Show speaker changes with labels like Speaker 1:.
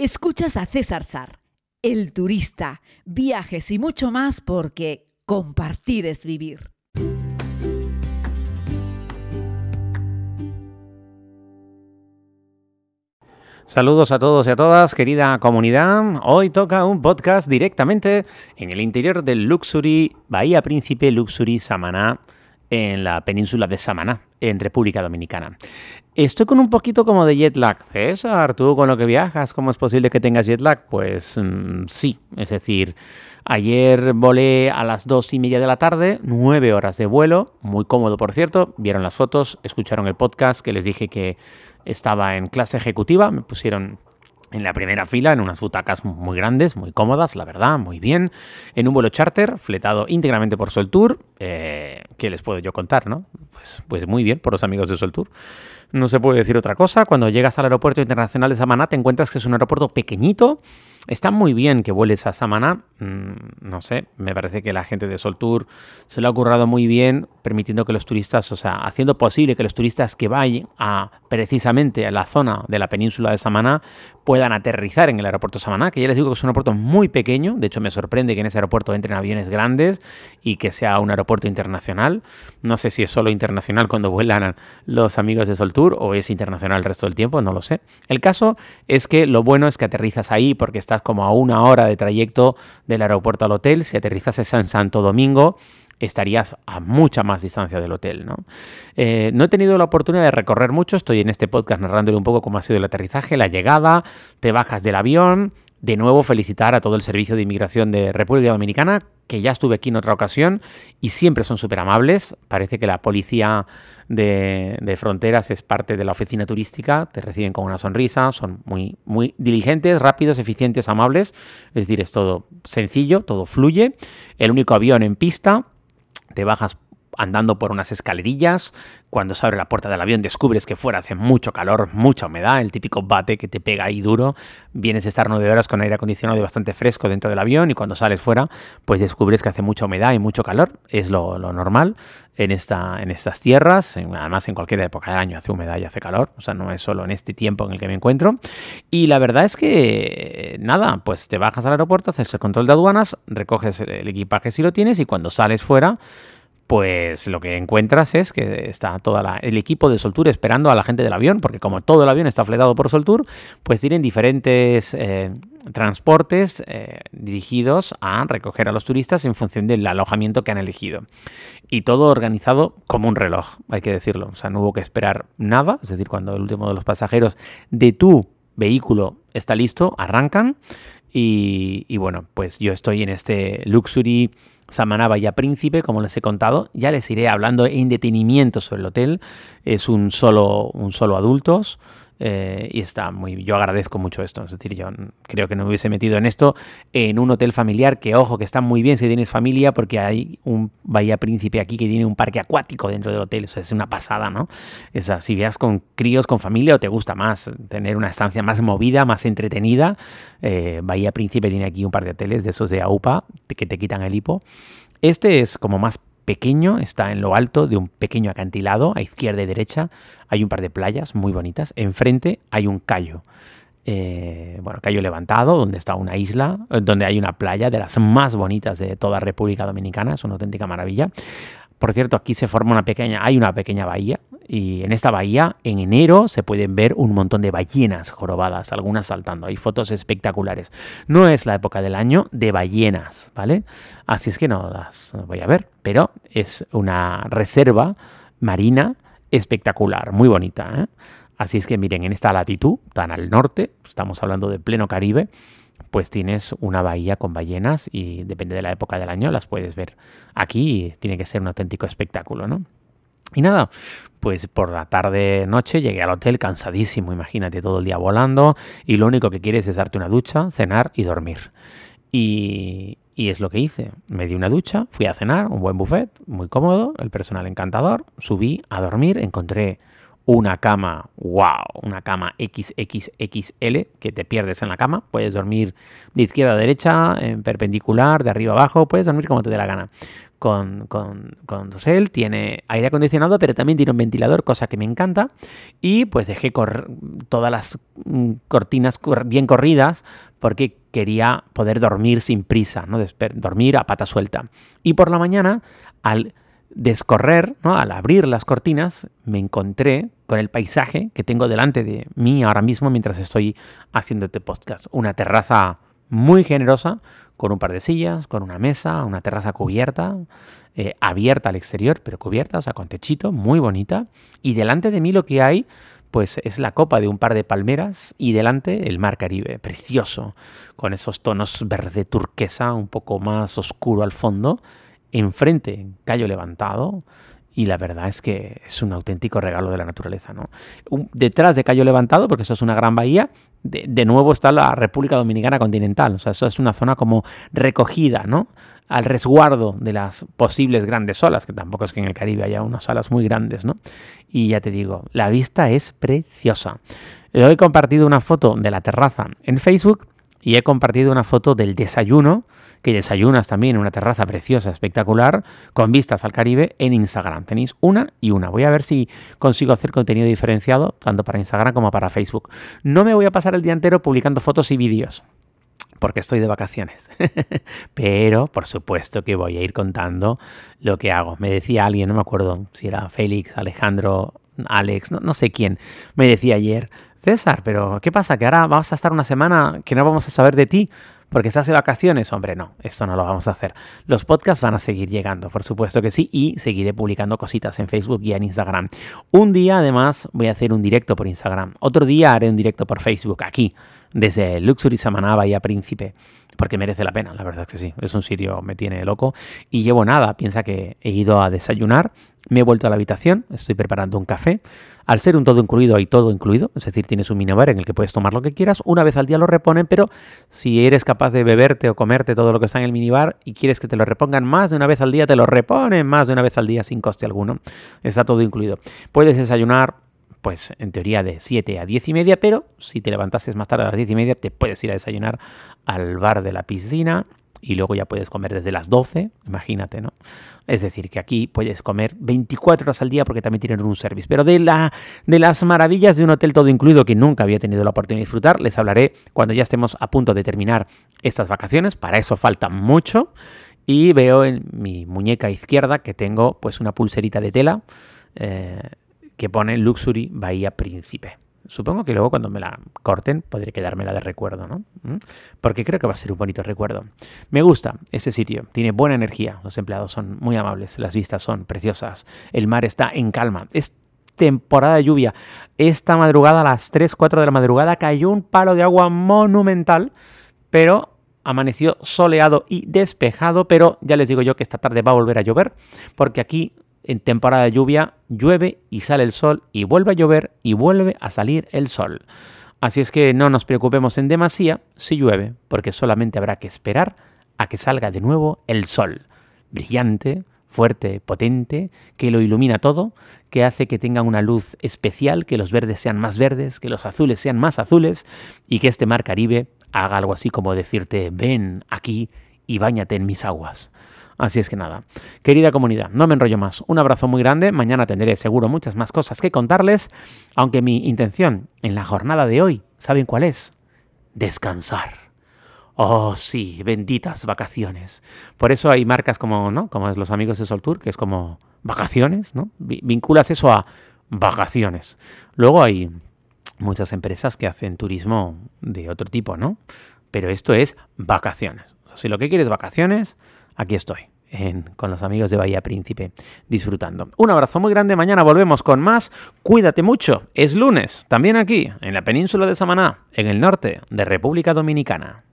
Speaker 1: Escuchas a César Sar, el turista, viajes y mucho más porque compartir es vivir.
Speaker 2: Saludos a todos y a todas, querida comunidad. Hoy toca un podcast directamente en el interior del Luxury, Bahía Príncipe Luxury Samaná, en la península de Samaná, en República Dominicana. Estoy con un poquito como de jet lag. César, tú con lo que viajas, ¿cómo es posible que tengas jet lag? Pues mm, sí, es decir, ayer volé a las dos y media de la tarde, nueve horas de vuelo, muy cómodo por cierto, vieron las fotos, escucharon el podcast que les dije que estaba en clase ejecutiva, me pusieron en la primera fila, en unas butacas muy grandes, muy cómodas, la verdad, muy bien, en un vuelo charter, fletado íntegramente por Soltour. Eh, ¿Qué les puedo yo contar, no? Pues, pues muy bien, por los amigos de Soltour. No se puede decir otra cosa. Cuando llegas al aeropuerto internacional de Samaná, te encuentras que es un aeropuerto pequeñito. Está muy bien que vueles a Samaná. Mm, no sé, me parece que la gente de Sol Tour se lo ha currado muy bien, permitiendo que los turistas, o sea, haciendo posible que los turistas que vayan a precisamente a la zona de la península de Samaná puedan aterrizar en el aeropuerto Samaná, que ya les digo que es un aeropuerto muy pequeño. De hecho, me sorprende que en ese aeropuerto entren aviones grandes y que sea un aeropuerto internacional. No sé si es solo internacional cuando vuelan los amigos de O es internacional el resto del tiempo, no lo sé. El caso es que lo bueno es que aterrizas ahí porque estás como a una hora de trayecto del aeropuerto al hotel. Si aterrizas en Santo Domingo, estarías a mucha más distancia del hotel. ¿no? Eh, no he tenido la oportunidad de recorrer mucho, estoy en este podcast narrándole un poco cómo ha sido el aterrizaje, la llegada, te bajas del avión, de nuevo felicitar a todo el Servicio de Inmigración de República Dominicana, que ya estuve aquí en otra ocasión y siempre son súper amables. Parece que la policía de, fronteras es parte de la oficina turística, te reciben con una sonrisa, son muy, muy diligentes, rápidos, eficientes, amables. Es decir, es todo sencillo, todo fluye. El único avión en pista, te bajas andando por unas escalerillas. Cuando se abre la puerta del avión descubres que fuera hace mucho calor, mucha humedad, el típico bate que te pega ahí duro. Vienes a estar nueve horas con aire acondicionado y bastante fresco dentro del avión y cuando sales fuera pues descubres que hace mucha humedad y mucho calor. Es lo, normal en, esta, en estas tierras, además en cualquier época del año hace humedad y hace calor, o sea, no es solo en este tiempo en el que me encuentro. Y la verdad es que, nada, pues te bajas al aeropuerto, haces el control de aduanas, recoges el equipaje si lo tienes y cuando sales fuera pues lo que encuentras es que está todo el equipo de Soltour esperando a la gente del avión, porque como todo el avión está fletado por Soltour, pues tienen diferentes eh, transportes eh, dirigidos a recoger a los turistas en función del alojamiento que han elegido. Y todo organizado como un reloj, hay que decirlo. O sea, no hubo que esperar nada, es decir, cuando el último de los pasajeros de tu vehículo está listo, arrancan. Y, y bueno, pues yo estoy en este luxury Samana Bahía Príncipe, como les he contado. Ya les iré hablando en detenimiento sobre el hotel. Es un solo, un solo adultos. Eh, y está muy. Yo agradezco mucho esto. Es decir, yo creo que no me hubiese metido en esto en un hotel familiar. Que ojo, que está muy bien si tienes familia, porque hay un Bahía Príncipe aquí que tiene un parque acuático dentro del hotel. es una pasada, ¿no? Esa, si veas con críos, con familia, o te gusta más tener una estancia más movida, más entretenida. Eh, Bahía Príncipe tiene aquí un par de hoteles de esos de AUPA que te quitan el hipo. Este es como más pequeño, está en lo alto de un pequeño acantilado, a izquierda y derecha hay un par de playas muy bonitas, enfrente hay un callo. Eh, bueno, callo levantado, donde está una isla, eh, donde hay una playa de las más bonitas de toda República Dominicana, es una auténtica maravilla. Por cierto, aquí se forma una pequeña, hay una pequeña bahía y en esta bahía en enero se pueden ver un montón de ballenas jorobadas, algunas saltando. Hay fotos espectaculares. No es la época del año de ballenas, ¿vale? Así es que no las voy a ver, pero es una reserva marina espectacular, muy bonita. ¿eh? Así es que miren, en esta latitud, tan al norte, estamos hablando de pleno Caribe, pues tienes una bahía con ballenas y depende de la época del año las puedes ver. Aquí tiene que ser un auténtico espectáculo, ¿no? Y nada, pues por la tarde noche llegué al hotel cansadísimo, imagínate, todo el día volando y lo único que quieres es darte una ducha, cenar y dormir. Y, y es lo que hice. Me di una ducha, fui a cenar, un buen buffet, muy cómodo, el personal encantador, subí a dormir, encontré una cama, wow, una cama XXXL que te pierdes en la cama. Puedes dormir de izquierda a derecha, en perpendicular, de arriba a abajo, puedes dormir como te dé la gana. Con, con, con dosel, tiene aire acondicionado, pero también tiene un ventilador, cosa que me encanta. Y pues dejé todas las mm, cortinas bien corridas porque quería poder dormir sin prisa, ¿no? dormir a pata suelta. Y por la mañana, al descorrer, ¿no? al abrir las cortinas, me encontré con el paisaje que tengo delante de mí ahora mismo mientras estoy haciendo este podcast. Una terraza muy generosa, con un par de sillas, con una mesa, una terraza cubierta, eh, abierta al exterior, pero cubierta, o sea, con techito, muy bonita. Y delante de mí lo que hay, pues es la copa de un par de palmeras y delante el mar Caribe, precioso, con esos tonos verde turquesa, un poco más oscuro al fondo. Enfrente, callo levantado, y la verdad es que es un auténtico regalo de la naturaleza. ¿no? Detrás de Cayo Levantado, porque eso es una gran bahía, de, nuevo está la República Dominicana continental, o sea, eso es una zona como recogida, ¿no? al resguardo de las posibles grandes olas, que tampoco es que en el Caribe haya unas olas muy grandes, ¿no? Y ya te digo, la vista es preciosa. He compartido una foto de la terraza en Facebook y he compartido una foto del desayuno que desayunas también en una terraza preciosa, espectacular, con vistas al Caribe en Instagram. Tenéis una y una. Voy a ver si consigo hacer contenido diferenciado, tanto para Instagram como para Facebook. No me voy a pasar el día entero publicando fotos y vídeos porque estoy de vacaciones. Pero, por supuesto que voy a ir contando lo que hago. Me decía alguien, no me acuerdo si era Félix, Alejandro, Alex, no, no, sé quién, me decía ayer, César, pero ¿qué pasa? Que ahora vamos a estar una semana que no vamos a saber de ti porque estás de vacaciones, hombre, no, esto no lo vamos a hacer. Los podcasts van a seguir llegando, por supuesto que sí, y seguiré publicando cositas en Facebook y en Instagram. Un día, además, voy a hacer un directo por Instagram. Otro día haré un directo por Facebook, aquí, desde Luxury Samaná a Príncipe, porque merece la pena, la verdad es que sí. Es un sitio, me tiene loco. Y llevo nada, piensa que he ido a desayunar, me he vuelto a la habitación, estoy preparando un café. Al ser un todo incluido, hay todo incluido, es decir, tienes un minibar en el que puedes tomar lo que quieras. Una vez al día lo reponen, pero si eres capaz de beberte o comerte todo lo que está en el minibar y quieres que te lo repongan más de una vez al día, te lo reponen más de una vez al día sin coste alguno. Está todo incluido. Puedes desayunar pues en teoría de 7 a 10 y media, pero si te levantases más tarde a las 10 y media, te puedes ir a desayunar al bar de la piscina y luego ya puedes comer desde las 12, imagínate, ¿no? Es decir, que aquí puedes comer 24 horas al día porque también tienen un service. Pero de, de las maravillas de un hotel todo incluido que nunca había tenido la oportunidad de disfrutar, les hablaré cuando ya estemos a punto de terminar estas vacaciones. Para eso falta mucho. Y veo en mi muñeca izquierda que tengo pues una pulserita de tela. Eh, que pone Luxury Bahía Príncipe. Supongo que luego cuando me la corten podré quedármela de recuerdo, ¿no? ¿Mm? Porque creo que va a ser un bonito recuerdo. Me gusta este sitio, tiene buena energía, los empleados son muy amables, las vistas son preciosas, el mar está en calma. Es temporada de lluvia. Esta madrugada, a las 3, 4 de la madrugada, cayó un palo de agua monumental, pero amaneció soleado y despejado, pero ya les digo yo que esta tarde va a volver a llover, porque aquí en temporada de lluvia llueve y sale el sol y vuelve a llover y vuelve a salir el sol. Así es que no nos preocupemos en demasía si llueve, porque solamente habrá que esperar a que salga de nuevo el sol, brillante, fuerte, potente, que lo ilumina todo, que hace que tenga una luz especial, que los verdes sean más verdes, que los azules sean más azules y que este mar Caribe haga algo así como decirte, ven aquí y báñate en mis aguas. Así es que nada, querida comunidad, no me enrollo más. Un abrazo muy grande. Mañana tendré seguro muchas más cosas que contarles, aunque mi intención en la jornada de hoy, ¿saben cuál es? Descansar. Oh, sí, benditas vacaciones. Por eso hay marcas como, ¿no? Como los amigos de Sol Tour, que es como vacaciones, ¿no? Vinculas eso a vacaciones. Luego hay muchas empresas que hacen turismo de otro tipo, ¿no? Pero esto es vacaciones. si lo que quieres vacaciones, aquí estoy. con los amigos de Bahía Príncipe, disfrutando. Un abrazo muy grande, mañana volvemos con más. Cuídate mucho, es lunes, también aquí, en la península de Samaná, en el norte de República Dominicana.